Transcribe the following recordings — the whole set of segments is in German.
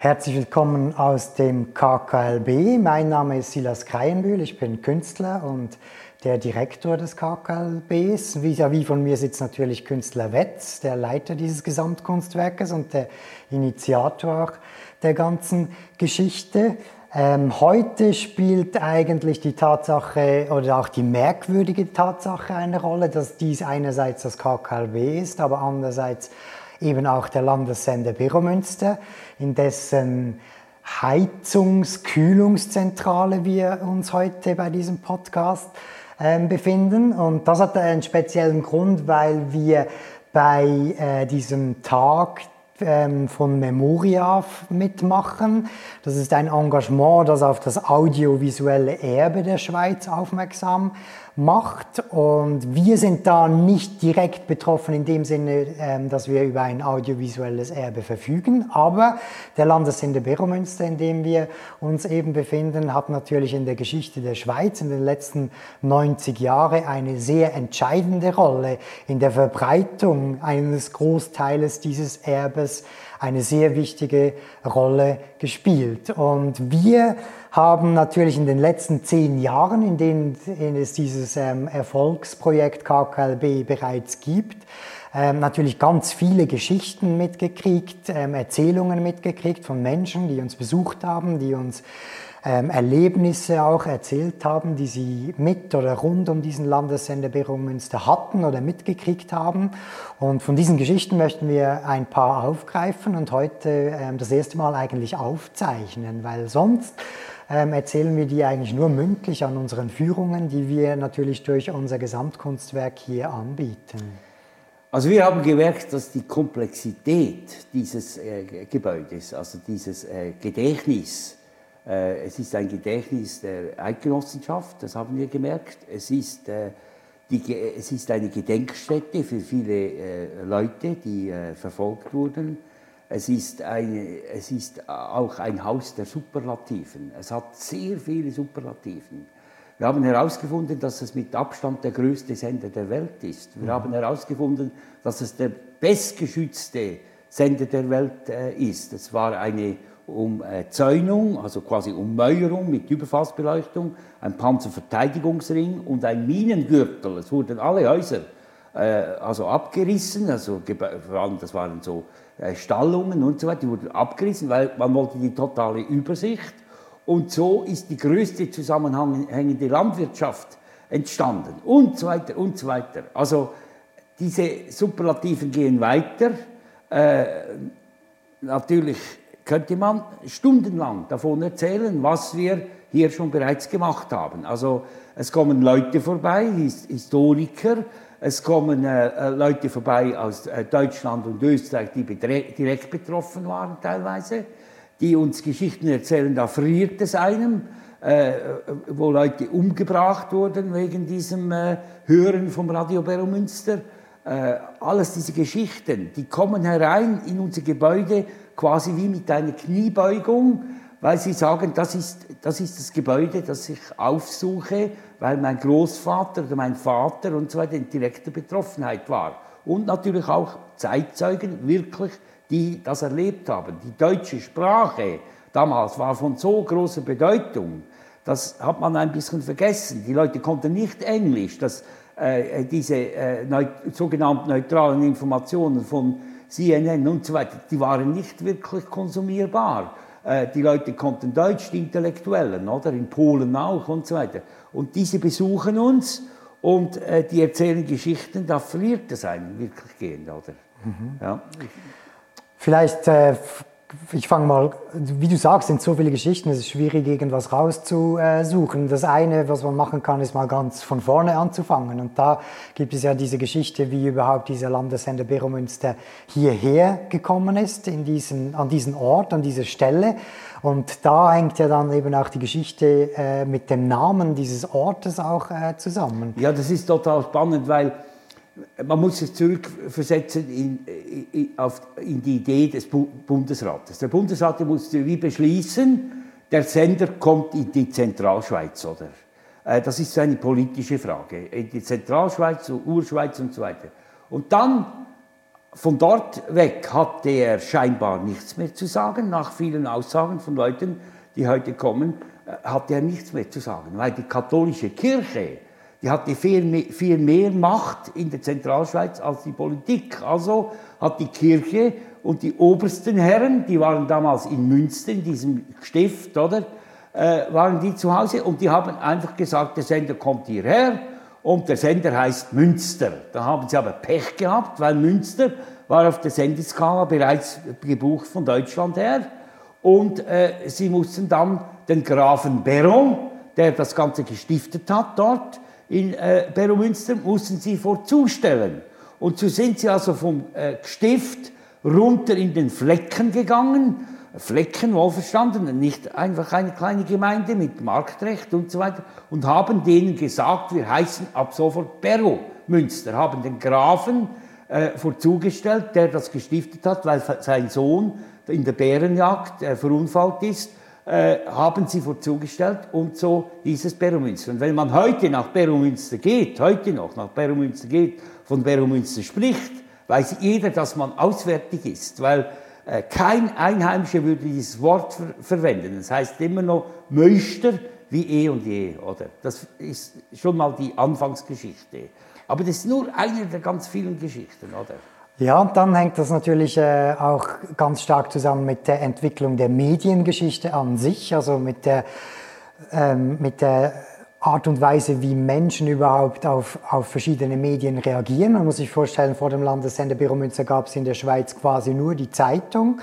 Herzlich willkommen aus dem KKLB. Mein Name ist Silas Kreienbühl, ich bin Künstler und der Direktor des KKLBs. Vis-à-vis von mir sitzt natürlich Künstler Wetz, der Leiter dieses Gesamtkunstwerkes und der Initiator der ganzen Geschichte. Ähm, heute spielt eigentlich die Tatsache oder auch die merkwürdige Tatsache eine Rolle, dass dies einerseits das KKLB ist, aber andererseits eben auch der Landessender Biromünster, in dessen Heizungs-, Kühlungszentrale wir uns heute bei diesem Podcast äh, befinden. Und das hat einen speziellen Grund, weil wir bei äh, diesem Tag ähm, von Memoria mitmachen. Das ist ein Engagement, das auf das audiovisuelle Erbe der Schweiz aufmerksam macht. Und wir sind da nicht direkt betroffen in dem Sinne, ähm, dass wir über ein audiovisuelles Erbe verfügen. Aber der Landessender Beromünster, in dem wir uns eben befinden, hat natürlich in der Geschichte der Schweiz in den letzten 90 Jahren eine sehr entscheidende Rolle in der Verbreitung eines Großteiles dieses Erbes eine sehr wichtige Rolle gespielt. Und wir haben natürlich in den letzten zehn Jahren, in denen es dieses ähm, Erfolgsprojekt KKLB bereits gibt, ähm, natürlich ganz viele Geschichten mitgekriegt, ähm, Erzählungen mitgekriegt von Menschen, die uns besucht haben, die uns ähm, Erlebnisse auch erzählt haben, die sie mit oder rund um diesen Landessender Münster hatten oder mitgekriegt haben. Und von diesen Geschichten möchten wir ein paar aufgreifen und heute ähm, das erste Mal eigentlich aufzeichnen, weil sonst ähm, erzählen wir die eigentlich nur mündlich an unseren Führungen, die wir natürlich durch unser Gesamtkunstwerk hier anbieten. Also wir haben gemerkt, dass die Komplexität dieses äh, Gebäudes, also dieses äh, Gedächtnis, es ist ein Gedächtnis der Eidgenossenschaft, das haben wir gemerkt. Es ist, äh, die, es ist eine Gedenkstätte für viele äh, Leute, die verfolgt wurden. Es ist, eine, es ist auch ein Haus der Superlativen. Es hat sehr viele Superlativen. Wir haben herausgefunden, dass es mit Abstand der größte Sender der Welt ist. Wir mhm. haben herausgefunden, dass es der bestgeschützte Sender der Welt ist. Es war eine um äh, Zäunung, also quasi Ummäuerung mit Überfallsbeleuchtung, ein Panzerverteidigungsring und ein Minengürtel. Es wurden alle Häuser äh, also abgerissen, also vor allem das waren so äh, Stallungen und so weiter, die wurden abgerissen, weil man wollte die totale Übersicht. Und so ist die größte zusammenhängende Landwirtschaft entstanden und so weiter und so weiter. Also diese Superlativen gehen weiter. Äh, natürlich könnte man stundenlang davon erzählen, was wir hier schon bereits gemacht haben. Also es kommen Leute vorbei, Historiker, es kommen äh, äh, Leute vorbei aus äh, Deutschland und Österreich, die direkt betroffen waren teilweise, die uns Geschichten erzählen, da friert es einem, äh, wo Leute umgebracht wurden wegen diesem äh, Hören vom Radio Beromünster. Alles diese Geschichten, die kommen herein in unser Gebäude quasi wie mit einer Kniebeugung, weil sie sagen, das ist, das ist das Gebäude, das ich aufsuche, weil mein Großvater oder mein Vater und so weiter in direkter Betroffenheit war. Und natürlich auch Zeitzeugen, wirklich, die das erlebt haben. Die deutsche Sprache damals war von so großer Bedeutung, das hat man ein bisschen vergessen. Die Leute konnten nicht Englisch. Das, äh, diese äh, neut sogenannten neutralen Informationen von CNN und so weiter, die waren nicht wirklich konsumierbar. Äh, die Leute konnten Deutsch, die Intellektuellen, oder? In Polen auch und so weiter. Und diese besuchen uns und äh, die erzählen Geschichten, da verliert es einen wirklich gehend, oder? Mhm. Ja. Vielleicht äh, ich fange mal, wie du sagst, sind so viele Geschichten, es ist schwierig, irgendwas rauszusuchen. Das eine, was man machen kann, ist mal ganz von vorne anzufangen. Und da gibt es ja diese Geschichte, wie überhaupt dieser Landessender Beromünster hierher gekommen ist, in diesen, an diesen Ort, an diese Stelle. Und da hängt ja dann eben auch die Geschichte äh, mit dem Namen dieses Ortes auch äh, zusammen. Ja, das ist total spannend, weil man muss sich zurückversetzen in, in, auf, in die Idee des Bundesrates. Der Bundesrat musste wie beschließen, der Sender kommt in die Zentralschweiz, oder? Äh, das ist eine politische Frage. In die Zentralschweiz, Urschweiz und so weiter. Und dann von dort weg hatte er scheinbar nichts mehr zu sagen. Nach vielen Aussagen von Leuten, die heute kommen, äh, hatte er nichts mehr zu sagen, weil die katholische Kirche, die hatte viel, viel mehr Macht in der Zentralschweiz als die Politik. Also hat die Kirche und die obersten Herren, die waren damals in Münster, in diesem Stift, oder, äh, waren die zu Hause und die haben einfach gesagt, der Sender kommt hierher und der Sender heißt Münster. Da haben sie aber Pech gehabt, weil Münster war auf der Sendeskala bereits gebucht von Deutschland her und äh, sie mussten dann den Grafen Beron, der das Ganze gestiftet hat dort in äh, Beromünster, mussten sie vorzustellen. Und so sind sie also vom äh, Stift runter in den Flecken gegangen. Flecken, wohlverstanden, nicht einfach eine kleine Gemeinde mit Marktrecht und so weiter, und haben denen gesagt, wir heißen ab sofort Perro Münster, haben den Grafen äh, vorzugestellt, der das gestiftet hat, weil sein Sohn in der Bärenjagd äh, verunfallt ist, äh, haben sie vorzugestellt und so dieses Beromünster. Und wenn man heute nach Beromünster geht, heute noch nach Beromünster geht, von Beromünster spricht, weiß jeder, dass man auswärtig ist, weil äh, kein Einheimischer würde dieses Wort ver verwenden. Das heißt immer noch Möster wie eh und je, oder? Das ist schon mal die Anfangsgeschichte. Aber das ist nur eine der ganz vielen Geschichten, oder? Ja, und dann hängt das natürlich äh, auch ganz stark zusammen mit der Entwicklung der Mediengeschichte an sich, also mit der, ähm, mit der Art und Weise, wie Menschen überhaupt auf, auf verschiedene Medien reagieren. Man muss sich vorstellen, vor dem Landessender Büro Münster gab es in der Schweiz quasi nur die Zeitung.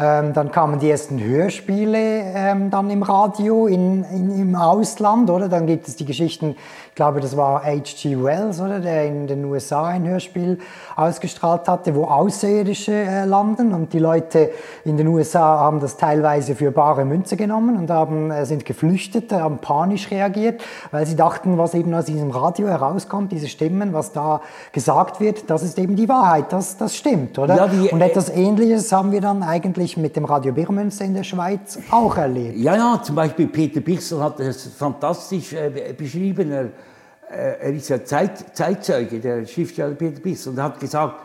Ähm, dann kamen die ersten Hörspiele ähm, dann im Radio in, in, im Ausland, oder? Dann gibt es die Geschichten, ich glaube, das war H.G. Wells, oder? Der in den USA ein Hörspiel ausgestrahlt hatte, wo Außerirdische äh, landen und die Leute in den USA haben das teilweise für bare Münze genommen und haben, äh, sind geflüchtet, haben panisch reagiert, weil sie dachten, was eben aus diesem Radio herauskommt, diese Stimmen, was da gesagt wird, das ist eben die Wahrheit, das, das stimmt, oder? Ja, die, und etwas Ähnliches haben wir dann eigentlich ich mit dem Radio Birmünster in der Schweiz auch erlebt. Ja, ja, zum Beispiel Peter Bichsel hat das fantastisch äh, beschrieben. Er, äh, er ist ja Zeit, Zeitzeuge, der Schriftsteller Peter Bichsel, und hat gesagt,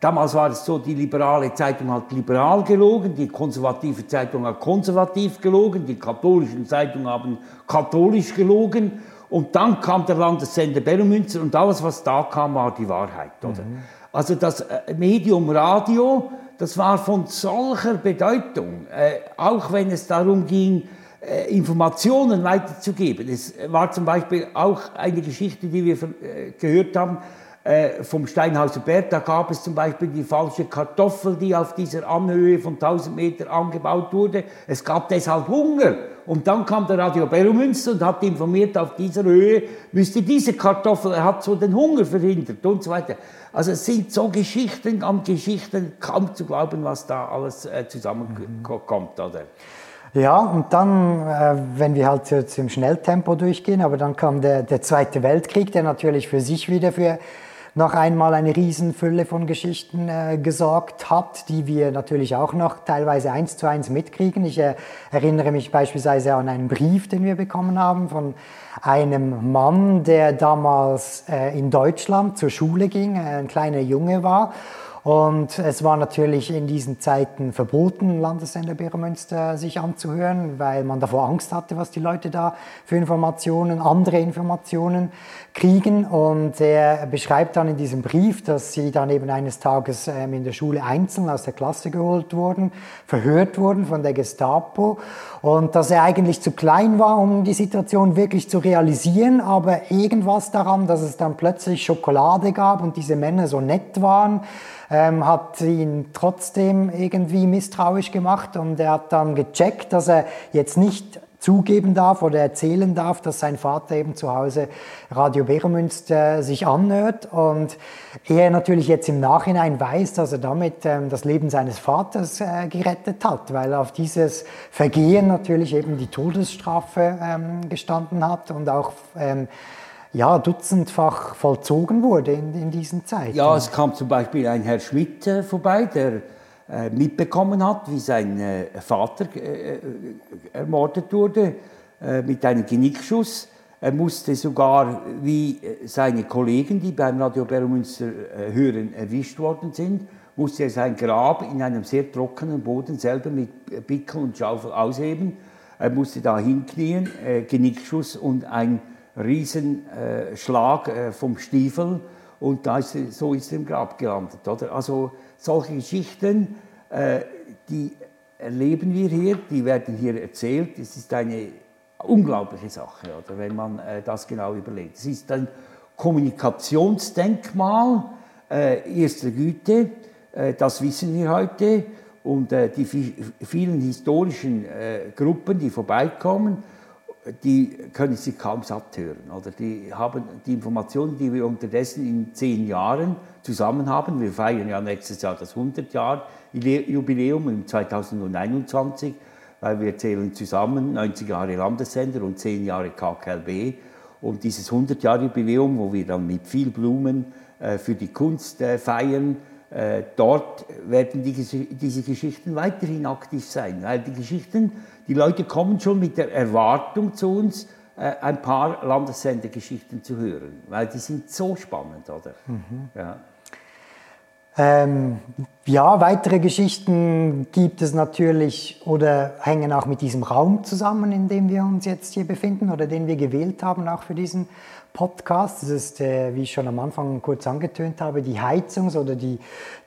damals war es so, die liberale Zeitung hat liberal gelogen, die konservative Zeitung hat konservativ gelogen, die katholischen Zeitungen haben katholisch gelogen. Und dann kam der Landessender Beromünster und alles, was da kam, war die Wahrheit. Oder? Mhm. Also das äh, Medium Radio das war von solcher Bedeutung, äh, auch wenn es darum ging, äh, Informationen weiterzugeben. Es war zum Beispiel auch eine Geschichte, die wir äh, gehört haben äh, vom Steinhauser Berg. Da gab es zum Beispiel die falsche Kartoffel, die auf dieser Anhöhe von 1000 Meter angebaut wurde. Es gab deshalb Hunger. Und dann kam der Radio Beromünster und hat informiert, auf dieser Höhe müsste diese Kartoffel, er hat so den Hunger verhindert und so weiter. Also es sind so Geschichten an Geschichten, kaum zu glauben, was da alles äh, zusammenkommt, oder? Ja, und dann, äh, wenn wir halt jetzt im Schnelltempo durchgehen, aber dann kam der, der Zweite Weltkrieg, der natürlich für sich wieder für noch einmal eine Riesenfülle von Geschichten äh, gesorgt hat, die wir natürlich auch noch teilweise eins zu eins mitkriegen. Ich äh, erinnere mich beispielsweise an einen Brief, den wir bekommen haben von einem Mann, der damals äh, in Deutschland zur Schule ging, äh, ein kleiner Junge war. Und es war natürlich in diesen Zeiten verboten, Landessender Bärmünster sich anzuhören, weil man davor Angst hatte, was die Leute da für Informationen, andere Informationen kriegen. Und er beschreibt dann in diesem Brief, dass sie dann eben eines Tages ähm, in der Schule einzeln aus der Klasse geholt wurden, verhört wurden von der Gestapo und dass er eigentlich zu klein war, um die Situation wirklich zu realisieren, aber irgendwas daran, dass es dann plötzlich Schokolade gab und diese Männer so nett waren, ähm, hat ihn trotzdem irgendwie misstrauisch gemacht und er hat dann gecheckt, dass er jetzt nicht zugeben darf oder erzählen darf, dass sein Vater eben zu Hause Radio Beromünster sich anhört und er natürlich jetzt im Nachhinein weiß, dass er damit ähm, das Leben seines Vaters äh, gerettet hat, weil auf dieses Vergehen natürlich eben die Todesstrafe ähm, gestanden hat und auch ähm, ja, dutzendfach vollzogen wurde in, in diesen Zeiten. Ja, es kam zum Beispiel ein Herr Schmidt äh, vorbei, der äh, mitbekommen hat, wie sein äh, Vater äh, ermordet wurde mit einem Genickschuss. Er musste sogar, wie seine Kollegen, die beim Radio Bermünster hören, erwischt worden sind, musste er sein Grab in einem sehr trockenen Boden selber mit Pickel und Schaufel ausheben. Er musste da hinknien, äh, Genickschuss und ein Riesenschlag äh, vom Stiefel und da ist, so ist er im Grab gelandet. Oder? Also solche Geschichten, äh, die erleben wir hier, die werden hier erzählt. Es ist eine unglaubliche Sache, oder, wenn man äh, das genau überlegt. Es ist ein Kommunikationsdenkmal erster Güte, das wissen wir heute. Und die vielen historischen Gruppen, die vorbeikommen, die können sich kaum satt hören. Oder die haben die Informationen, die wir unterdessen in zehn Jahren zusammen haben. Wir feiern ja nächstes Jahr das 100 Jahr Jubiläum im 2021, weil wir zählen zusammen 90 Jahre Landessender und 10 Jahre KKLB. Und dieses 100 Jahre Jubiläum, wo wir dann mit viel Blumen äh, für die Kunst äh, feiern, dort werden die, diese Geschichten weiterhin aktiv sein, weil die Geschichten, die Leute kommen schon mit der Erwartung zu uns, äh, ein paar Landessendergeschichten zu hören, weil die sind so spannend, oder? Mhm. Ja. Ähm, ja, weitere Geschichten gibt es natürlich oder hängen auch mit diesem Raum zusammen, in dem wir uns jetzt hier befinden oder den wir gewählt haben, auch für diesen Podcast. Das ist, äh, wie ich schon am Anfang kurz angetönt habe, die Heizungs- oder die,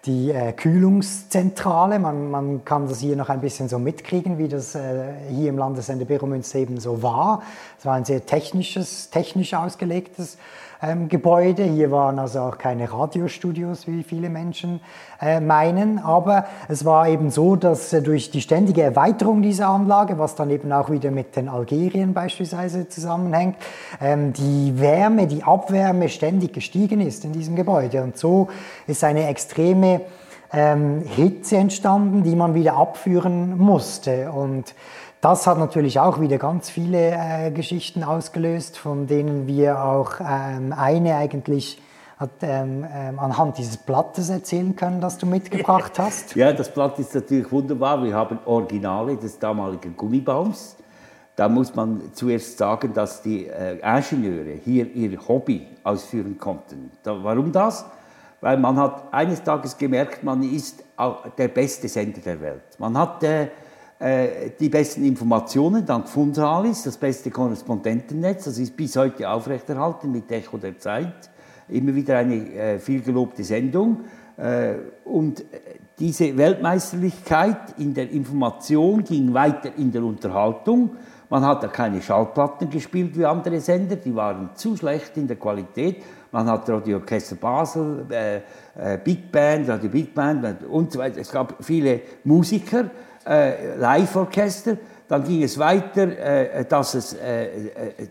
die äh, Kühlungszentrale. Man, man kann das hier noch ein bisschen so mitkriegen, wie das äh, hier im Landesende Beromünster eben so war. Es war ein sehr technisches, technisch ausgelegtes ähm, Gebäude. Hier waren also auch keine Radiostudios, wie viele Menschen äh, meinen. Aber es war eben so, dass äh, durch die ständige Erweiterung dieser Anlage, was dann eben auch wieder mit den Algerien beispielsweise zusammenhängt, ähm, die Wärme, die Abwärme ständig gestiegen ist in diesem Gebäude. Und so ist eine extreme ähm, Hitze entstanden, die man wieder abführen musste. Und das hat natürlich auch wieder ganz viele äh, Geschichten ausgelöst, von denen wir auch ähm, eine eigentlich hat, ähm, ähm, anhand dieses Blattes erzählen können, das du mitgebracht hast. Ja, das Blatt ist natürlich wunderbar. Wir haben Originale des damaligen Gummibaums. Da muss man zuerst sagen, dass die äh, Ingenieure hier ihr Hobby ausführen konnten. Da, warum das? Weil man hat eines Tages gemerkt, man ist der beste Sender der Welt. Man hat äh, die besten Informationen dank Fundalis, das beste Korrespondentennetz, das ist bis heute aufrechterhalten mit Echo der Zeit. Immer wieder eine äh, vielgelobte Sendung. Äh, und diese Weltmeisterlichkeit in der Information ging weiter in der Unterhaltung. Man hat da keine Schallplatten gespielt wie andere Sender, die waren zu schlecht in der Qualität. Man hat Radio Orchester Basel, äh, äh, Big Band, Radio Big Band und so weiter. Es gab viele Musiker äh, Live-Orchester. Dann ging es weiter, äh, dass es äh, äh,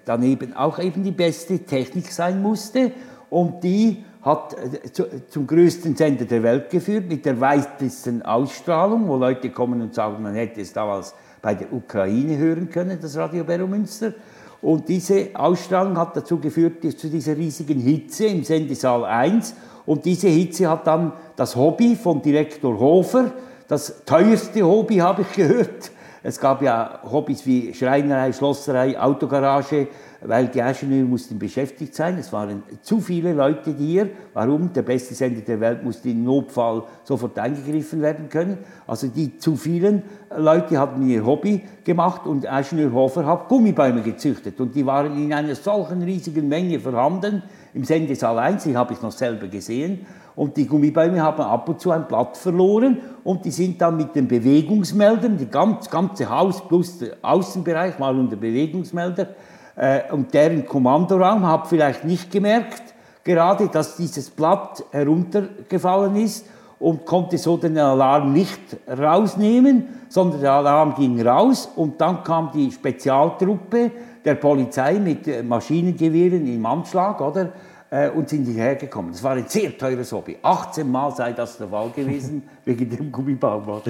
daneben auch eben die beste Technik sein musste. Und die hat äh, zu, zum größten Sender der Welt geführt, mit der weitesten Ausstrahlung, wo Leute kommen und sagen, man hätte es damals bei der Ukraine hören können, das Radio Beromünster. Und diese Ausstrahlung hat dazu geführt, zu dieser riesigen Hitze im Sendesaal 1. Und diese Hitze hat dann das Hobby von Direktor Hofer, das teuerste Hobby, habe ich gehört. Es gab ja Hobbys wie Schreinerei, Schlosserei, Autogarage, weil die Ingenieure mussten beschäftigt sein. Es waren zu viele Leute hier. Warum? Der beste Sender der Welt musste im Notfall sofort eingegriffen werden können. Also die zu vielen Leute hatten ihr Hobby gemacht und Ingenieur Hofer hat Gummibäume gezüchtet. Und die waren in einer solchen riesigen Menge vorhanden. Im Sendesaal 1, die habe ich noch selber gesehen. Und die Gummibäume haben ab und zu ein Blatt verloren und die sind dann mit den Bewegungsmeldern, ganz, ganze Haus plus der Außenbereich mal unter Bewegungsmelder äh, und deren Kommandoraum hat vielleicht nicht gemerkt, gerade dass dieses Blatt heruntergefallen ist und konnte so den Alarm nicht rausnehmen, sondern der Alarm ging raus und dann kam die Spezialtruppe der Polizei mit Maschinengewehren im Anschlag, oder? äh, und sind hierher gekommen. Das war ein sehr teures Hobby. 18 Mal sei das der Fall gewesen, wegen dem Gummibaum.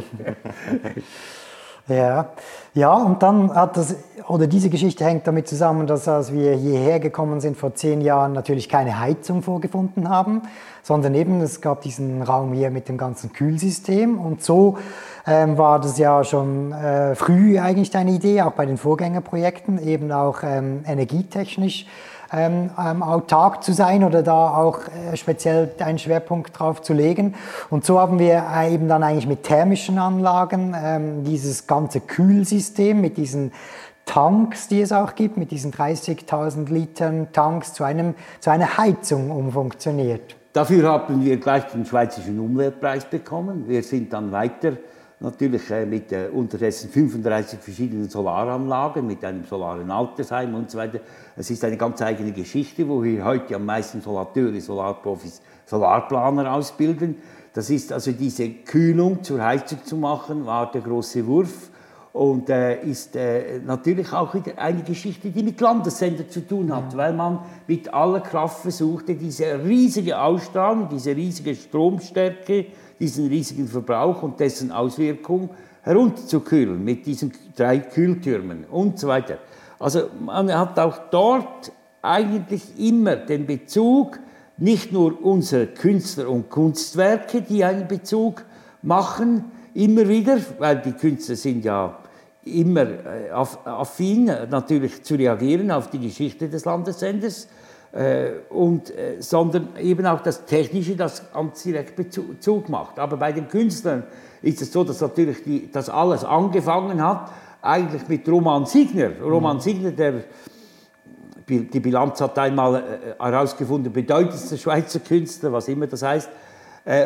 Ja, ja, und dann hat das, oder diese Geschichte hängt damit zusammen, dass als wir hierher gekommen sind vor zehn Jahren natürlich keine Heizung vorgefunden haben, sondern eben es gab diesen Raum hier mit dem ganzen Kühlsystem. Und so ähm, war das ja schon äh, früh eigentlich deine Idee, auch bei den Vorgängerprojekten, eben auch ähm, energietechnisch ähm, ähm, autark zu sein oder da auch äh, speziell einen Schwerpunkt drauf zu legen. Und so haben wir äh, eben dann eigentlich mit thermischen Anlagen ähm, dieses ganze Kühlsystem mit diesen Tanks, die es auch gibt, mit diesen 30.000 Litern Tanks zu, einem, zu einer Heizung umfunktioniert. Dafür haben wir gleich den Schweizerischen Umweltpreis bekommen. Wir sind dann weiter natürlich äh, mit äh, unterdessen 35 verschiedenen Solaranlagen, mit einem solaren Altersheim und so weiter. Es ist eine ganz eigene Geschichte, wo wir heute am meisten Solateure, Solarprofis, Solarplaner ausbilden. Das ist also diese Kühlung zur Heizung zu machen, war der große Wurf und äh, ist äh, natürlich auch wieder eine Geschichte, die mit Landessender zu tun hat, ja. weil man mit aller Kraft versuchte, diese riesige Ausstrahlung, diese riesige Stromstärke, diesen riesigen Verbrauch und dessen Auswirkung herunterzukühlen mit diesen drei Kühltürmen und so weiter. Also man hat auch dort eigentlich immer den Bezug, nicht nur unsere Künstler und Kunstwerke, die einen Bezug machen, immer wieder, weil die Künstler sind ja immer äh, affin, natürlich zu reagieren auf die Geschichte des Landessenders, und, äh, sondern eben auch das Technische, das ganz direkt Bezug macht. Aber bei den Künstlern ist es so, dass natürlich die, das alles angefangen hat, eigentlich mit Roman Signer. Roman mhm. Signer, der die Bilanz hat einmal herausgefunden, bedeutendster Schweizer Künstler, was immer das heißt.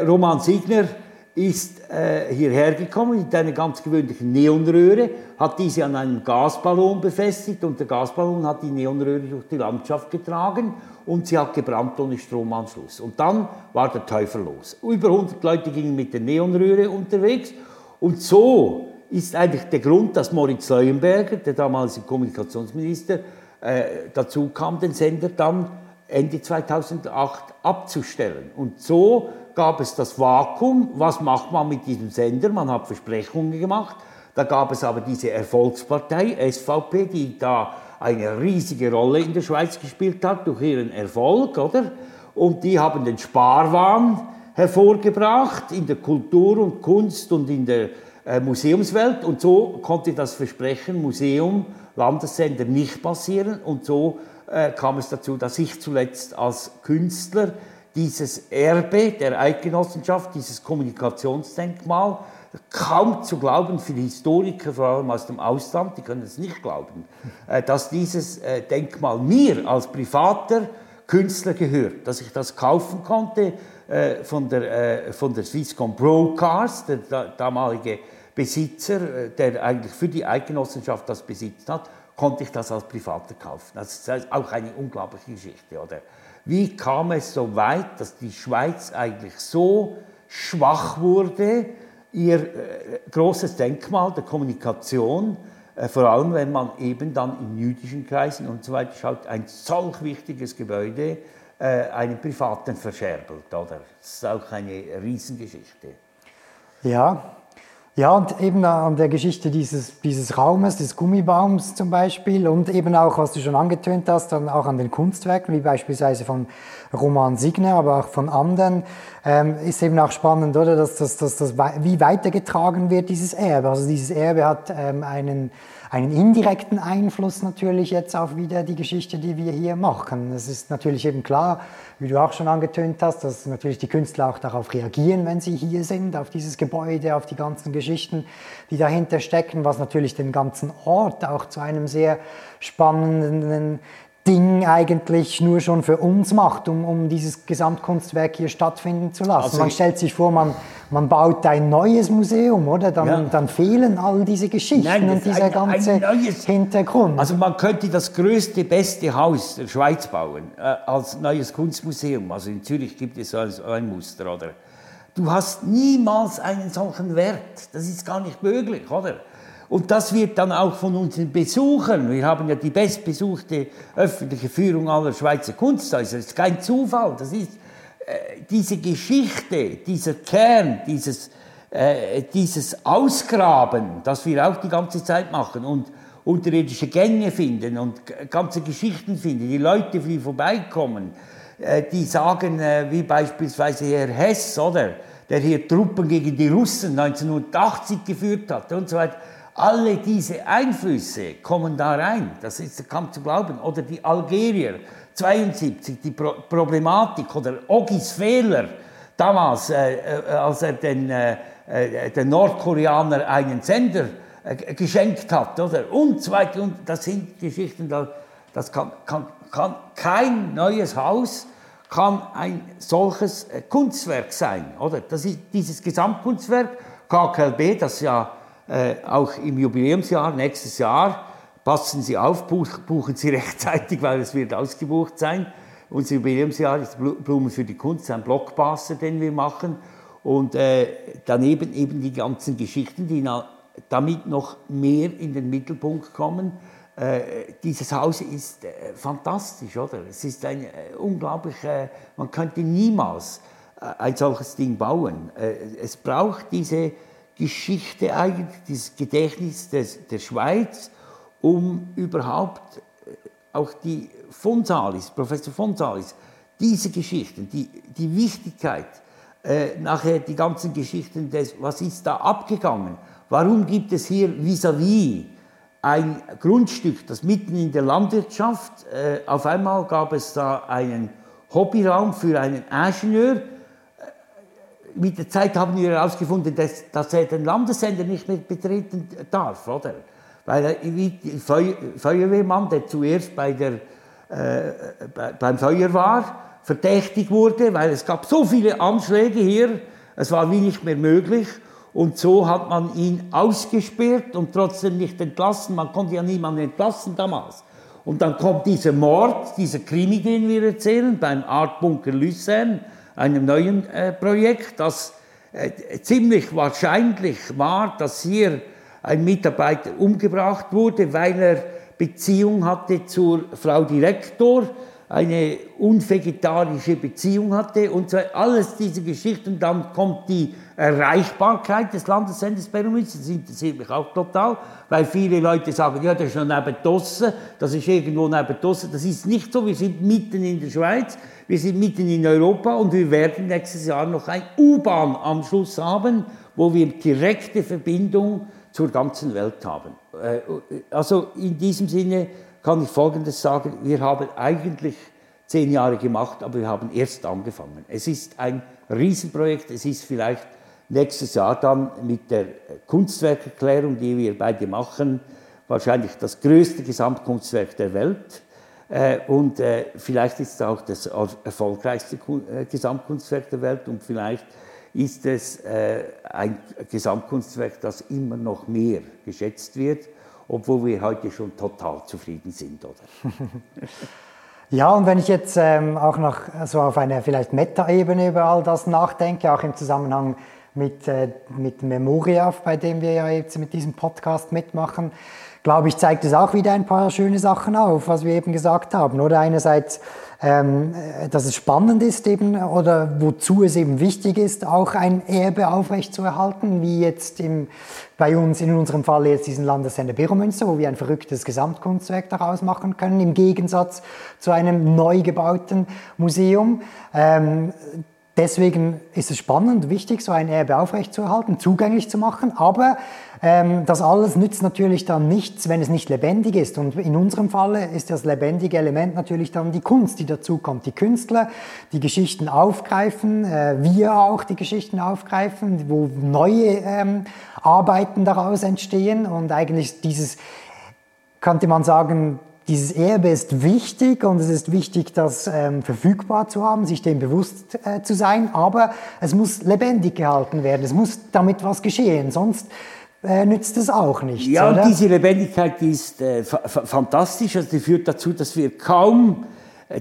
Roman Signer ist äh, hierher gekommen mit einer ganz gewöhnlichen Neonröhre, hat diese an einem Gasballon befestigt und der Gasballon hat die Neonröhre durch die Landschaft getragen und sie hat gebrannt ohne Stromanschluss. Und dann war der Teufel los. Über 100 Leute gingen mit der Neonröhre unterwegs und so ist eigentlich der Grund, dass Moritz Leuenberger, der damalige Kommunikationsminister, äh, dazu kam, den Sender dann Ende 2008 abzustellen. Und so gab es das Vakuum. Was macht man mit diesem Sender? Man hat Versprechungen gemacht. Da gab es aber diese Erfolgspartei, SVP, die da eine riesige Rolle in der Schweiz gespielt hat durch ihren Erfolg, oder? Und die haben den Sparwahn hervorgebracht in der Kultur und Kunst und in der äh, Museumswelt. Und so konnte das Versprechen Museum, Landessender nicht passieren. Und so äh, kam es dazu, dass ich zuletzt als Künstler dieses Erbe der Eidgenossenschaft, dieses Kommunikationsdenkmal, kaum zu glauben für die Historiker, vor allem aus dem Ausland, die können es nicht glauben, äh, dass dieses äh, Denkmal mir als privater Künstler gehört, dass ich das kaufen konnte äh, von der, von der Swisscom Brokers, der damalige Besitzer, der eigentlich für die Eidgenossenschaft das besitzt hat, konnte ich das als Privater kaufen. Das ist auch eine unglaubliche Geschichte, oder? Wie kam es so weit, dass die Schweiz eigentlich so schwach wurde, ihr äh, großes Denkmal der Kommunikation, äh, vor allem wenn man eben dann in jüdischen Kreisen und so weiter schaut, ein solch wichtiges Gebäude äh, einen Privaten verscherbelt, oder? Das ist auch eine Riesengeschichte. Ja, ja, und eben an der Geschichte dieses, dieses Raumes, des Gummibaums zum Beispiel und eben auch, was du schon angetönt hast, dann auch an den Kunstwerken, wie beispielsweise von Roman Signer, aber auch von anderen, ähm, ist eben auch spannend, oder, dass das, dass das wie weitergetragen wird, dieses Erbe. Also dieses Erbe hat ähm, einen einen indirekten Einfluss natürlich jetzt auf wieder die Geschichte, die wir hier machen. Es ist natürlich eben klar, wie du auch schon angetönt hast, dass natürlich die Künstler auch darauf reagieren, wenn sie hier sind, auf dieses Gebäude, auf die ganzen Geschichten, die dahinter stecken, was natürlich den ganzen Ort auch zu einem sehr spannenden Ding eigentlich nur schon für uns macht, um, um dieses Gesamtkunstwerk hier stattfinden zu lassen. Also man stellt sich vor, man, man baut ein neues Museum, oder? Dann, ja. dann fehlen all diese Geschichten Nein, und dieser ein, ganze ein Hintergrund. Also man könnte das größte, beste Haus der Schweiz bauen äh, als neues Kunstmuseum. Also in Zürich gibt es so ein Muster, oder? Du hast niemals einen solchen Wert. Das ist gar nicht möglich, oder? Und das wird dann auch von unseren Besuchern, wir haben ja die bestbesuchte öffentliche Führung aller Schweizer Kunsthäuser, das ist kein Zufall, das ist äh, diese Geschichte, dieser Kern, dieses, äh, dieses Ausgraben, das wir auch die ganze Zeit machen und unterirdische Gänge finden und ganze Geschichten finden, die Leute, die vorbeikommen, äh, die sagen, äh, wie beispielsweise Herr Hess, oder, der hier Truppen gegen die Russen 1980 geführt hat und so weiter Alle diese Einflüsse kommen da rein, das ist kaum zu glauben. Oder die Algerier, 72, die Pro Problematik oder Ogis Fehler, damals, äh, äh, als er den, äh, äh den Nordkoreaner einen Sender äh, geschenkt hat, oder? Und so weiter. Und das sind Geschichten, das kann, kann, kann kein neues Haus kann ein solches äh, Kunstwerk sein, oder? Das ist dieses Gesamtkunstwerk KKLB, das ja äh, auch im Jubiläumsjahr, nächstes Jahr, passen Sie auf, buchen Sie rechtzeitig, weil es wird ausgebucht sein. Unser Jubiläumsjahr ist Blumen für die Kunst, ein Blockbuster, den wir machen. Und äh, daneben eben die ganzen Geschichten, die damit noch mehr in den Mittelpunkt kommen. Äh, dieses Haus ist äh, fantastisch, oder? Es ist ein äh, unglaublich, äh, man könnte niemals äh, ein solches Ding bauen. Es braucht diese Geschichte eigentlich, dieses Gedächtnis des, der Schweiz, um überhaupt auch die von Salis, Professor von Salis, diese Geschichten, die, die Wichtigkeit, nachher die ganzen Geschichten des, was ist da abgegangen, warum gibt es hier vis-à-vis, -vis ein Grundstück, das mitten in der Landwirtschaft, äh, auf einmal gab es da einen Hobbyraum für einen Ingenieur. Mit der Zeit haben wir herausgefunden, dass, dass er den Landessender nicht mehr betreten darf, oder? Weil er wie Feu Feuerwehrmann, der zuerst bei der, äh, bei, beim Feuer war, verdächtig wurde, weil es gab so viele Anschläge hier, es war wie nicht mehr möglich. Und so hat man ihn ausgesperrt und trotzdem nicht entlassen. Man konnte ja niemanden entlassen damals. Und dann kommt dieser Mord, dieser Krimi, den wir erzählen, beim Art Bunker Luzern, einem neuen äh, Projekt, das äh, ziemlich wahrscheinlich war, dass hier ein Mitarbeiter umgebracht wurde, weil er Beziehung hatte zur Frau Direktor, eine unvegetarische Beziehung hatte und so, alles diese Geschichten. Dann kommt die Erreichbarkeit des Landessenders bei uns, das interessiert mich auch total, weil viele Leute sagen, ja, das ist noch neben Dossen, das ist irgendwo neben Dossen. Das ist nicht so, wir sind mitten in der Schweiz, wir sind mitten in Europa und wir werden nächstes Jahr noch einen U-Bahn-Anschluss haben, wo wir direkte Verbindung zur ganzen Welt haben. Äh, also in diesem Sinne kann ich Folgendes sagen, wir haben eigentlich zehn Jahre gemacht, aber wir haben erst angefangen. Es ist ein Riesenprojekt, es ist vielleicht nächstes Jahr dann mit der Kunstwerkerklärung, die wir beide machen, wahrscheinlich das größte Gesamtkunstwerk der Welt. Äh, und äh, vielleicht ist es auch das erfolgreichste äh, Gesamtkunstwerk der Welt und vielleicht ist es ein Gesamtkunstwerk, das immer noch mehr geschätzt wird, obwohl wir heute schon total zufrieden sind, oder? Ja, und wenn ich jetzt ähm, auch noch so auf einer vielleicht Meta-Ebene über all das nachdenke, auch im Zusammenhang mit, äh, mit Memoria, bei dem wir ja jetzt mit diesem Podcast mitmachen, glaube ich, zeigt es auch wieder ein paar schöne Sachen auf, was wir eben gesagt haben. Oder einerseits, ähm, dass es spannend ist eben oder wozu es eben wichtig ist, auch ein Erbe aufrechtzuerhalten, wie jetzt im, bei uns in unserem Fall jetzt diesen Landessender Biromünster, wo wir ein verrücktes Gesamtkunstwerk daraus machen können, im Gegensatz zu einem neu gebauten Museum. Ähm, Deswegen ist es spannend, wichtig, so ein Erbe aufrechtzuerhalten, zugänglich zu machen. Aber ähm, das alles nützt natürlich dann nichts, wenn es nicht lebendig ist. Und in unserem Falle ist das lebendige Element natürlich dann die Kunst, die dazukommt. Die Künstler, die Geschichten aufgreifen, äh, wir auch die Geschichten aufgreifen, wo neue ähm, Arbeiten daraus entstehen. Und eigentlich dieses, könnte man sagen, dieses Erbe ist wichtig und es ist wichtig, das ähm, verfügbar zu haben, sich dem bewusst äh, zu sein, aber es muss lebendig gehalten werden, es muss damit was geschehen, sonst nützt es auch nichts. Ja, oder? diese Lebendigkeit die ist äh, fantastisch, also die führt dazu, dass wir kaum äh,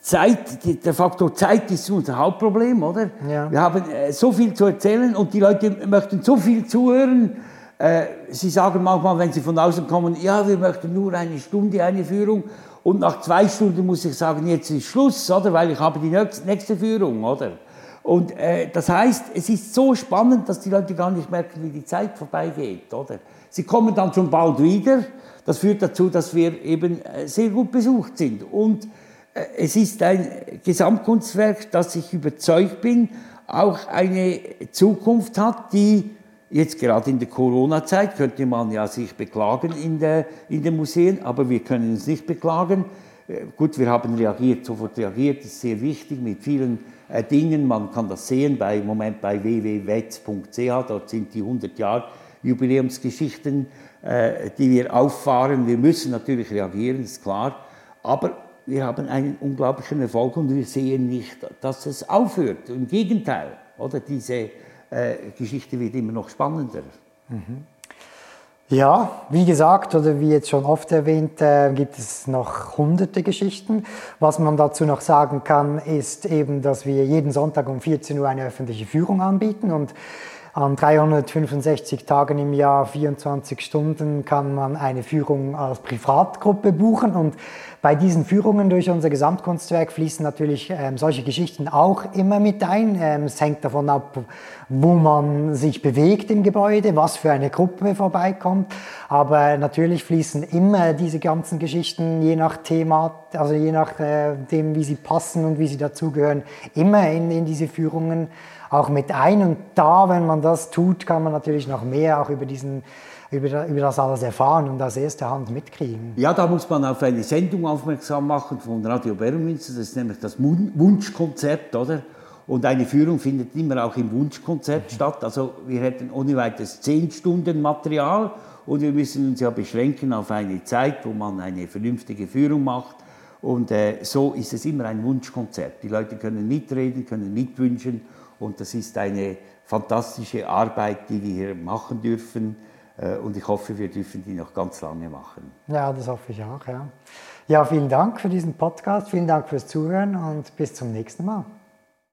Zeit, der Faktor Zeit ist unser Hauptproblem, oder? Ja. Wir haben äh, so viel zu erzählen und die Leute möchten so viel zuhören, äh, sie sagen manchmal, wenn Sie von außen kommen, ja, wir möchten nur eine Stunde eine Führung und nach zwei Stunden muss ich sagen, jetzt ist Schluss, oder? Weil ich habe die nächste Führung, oder? Und äh, das heißt, es ist so spannend, dass die Leute gar nicht merken, wie die Zeit vorbeigeht, oder? Sie kommen dann schon bald wieder. Das führt dazu, dass wir eben äh, sehr gut besucht sind. Und äh, es ist ein Gesamtkunstwerk, das ich überzeugt bin, auch eine Zukunft hat, die Jetzt gerade in der Corona-Zeit könnte man ja sich beklagen in, der, in den Museen, aber wir können uns nicht beklagen. Äh, gut, wir haben reagiert, sofort reagiert, das ist sehr wichtig mit vielen äh, Dingen. Man kann das sehen bei, im Moment bei www.wetz.ch, dort sind die 100 Jahre Jubiläumsgeschichten, äh, die wir auffahren. Wir müssen natürlich reagieren, ist klar, aber wir haben einen unglaublichen Erfolg und wir sehen nicht, dass es aufhört. Im Gegenteil, oder diese äh, Geschichte wird immer noch spannender. Mhm. Ja, wie gesagt oder wie jetzt schon oft erwähnt, äh, gibt es noch hunderte Geschichten. Was man dazu noch sagen kann, ist eben, dass wir jeden Sonntag um 14 Uhr eine öffentliche Führung anbieten und an 365 Tagen im Jahr, 24 Stunden, kann man eine Führung als Privatgruppe buchen. Und bei diesen Führungen durch unser Gesamtkunstwerk fließen natürlich ähm, solche Geschichten auch immer mit ein. Ähm, es hängt davon ab, wo man sich bewegt im Gebäude, was für eine Gruppe vorbeikommt. Aber natürlich fließen immer diese ganzen Geschichten, je nach Thema, also je nachdem, äh, wie sie passen und wie sie dazugehören, immer in, in diese Führungen auch mit ein. Und da, wenn man das tut, kann man natürlich noch mehr auch über diesen über, über das alles erfahren und aus erster Hand mitkriegen. Ja, da muss man auf eine Sendung aufmerksam machen von Radio Bermünster, das ist nämlich das Wunschkonzert, oder? Und eine Führung findet immer auch im Wunschkonzert mhm. statt. Also wir hätten ohne weiteres zehn Stunden Material und wir müssen uns ja beschränken auf eine Zeit, wo man eine vernünftige Führung macht. Und äh, so ist es immer ein Wunschkonzert. Die Leute können mitreden, können mitwünschen und das ist eine fantastische Arbeit, die wir hier machen dürfen. Äh, und ich hoffe, wir dürfen die noch ganz lange machen. Ja, das hoffe ich auch. Ja, ja vielen Dank für diesen Podcast, vielen Dank fürs Zuhören und bis zum nächsten Mal.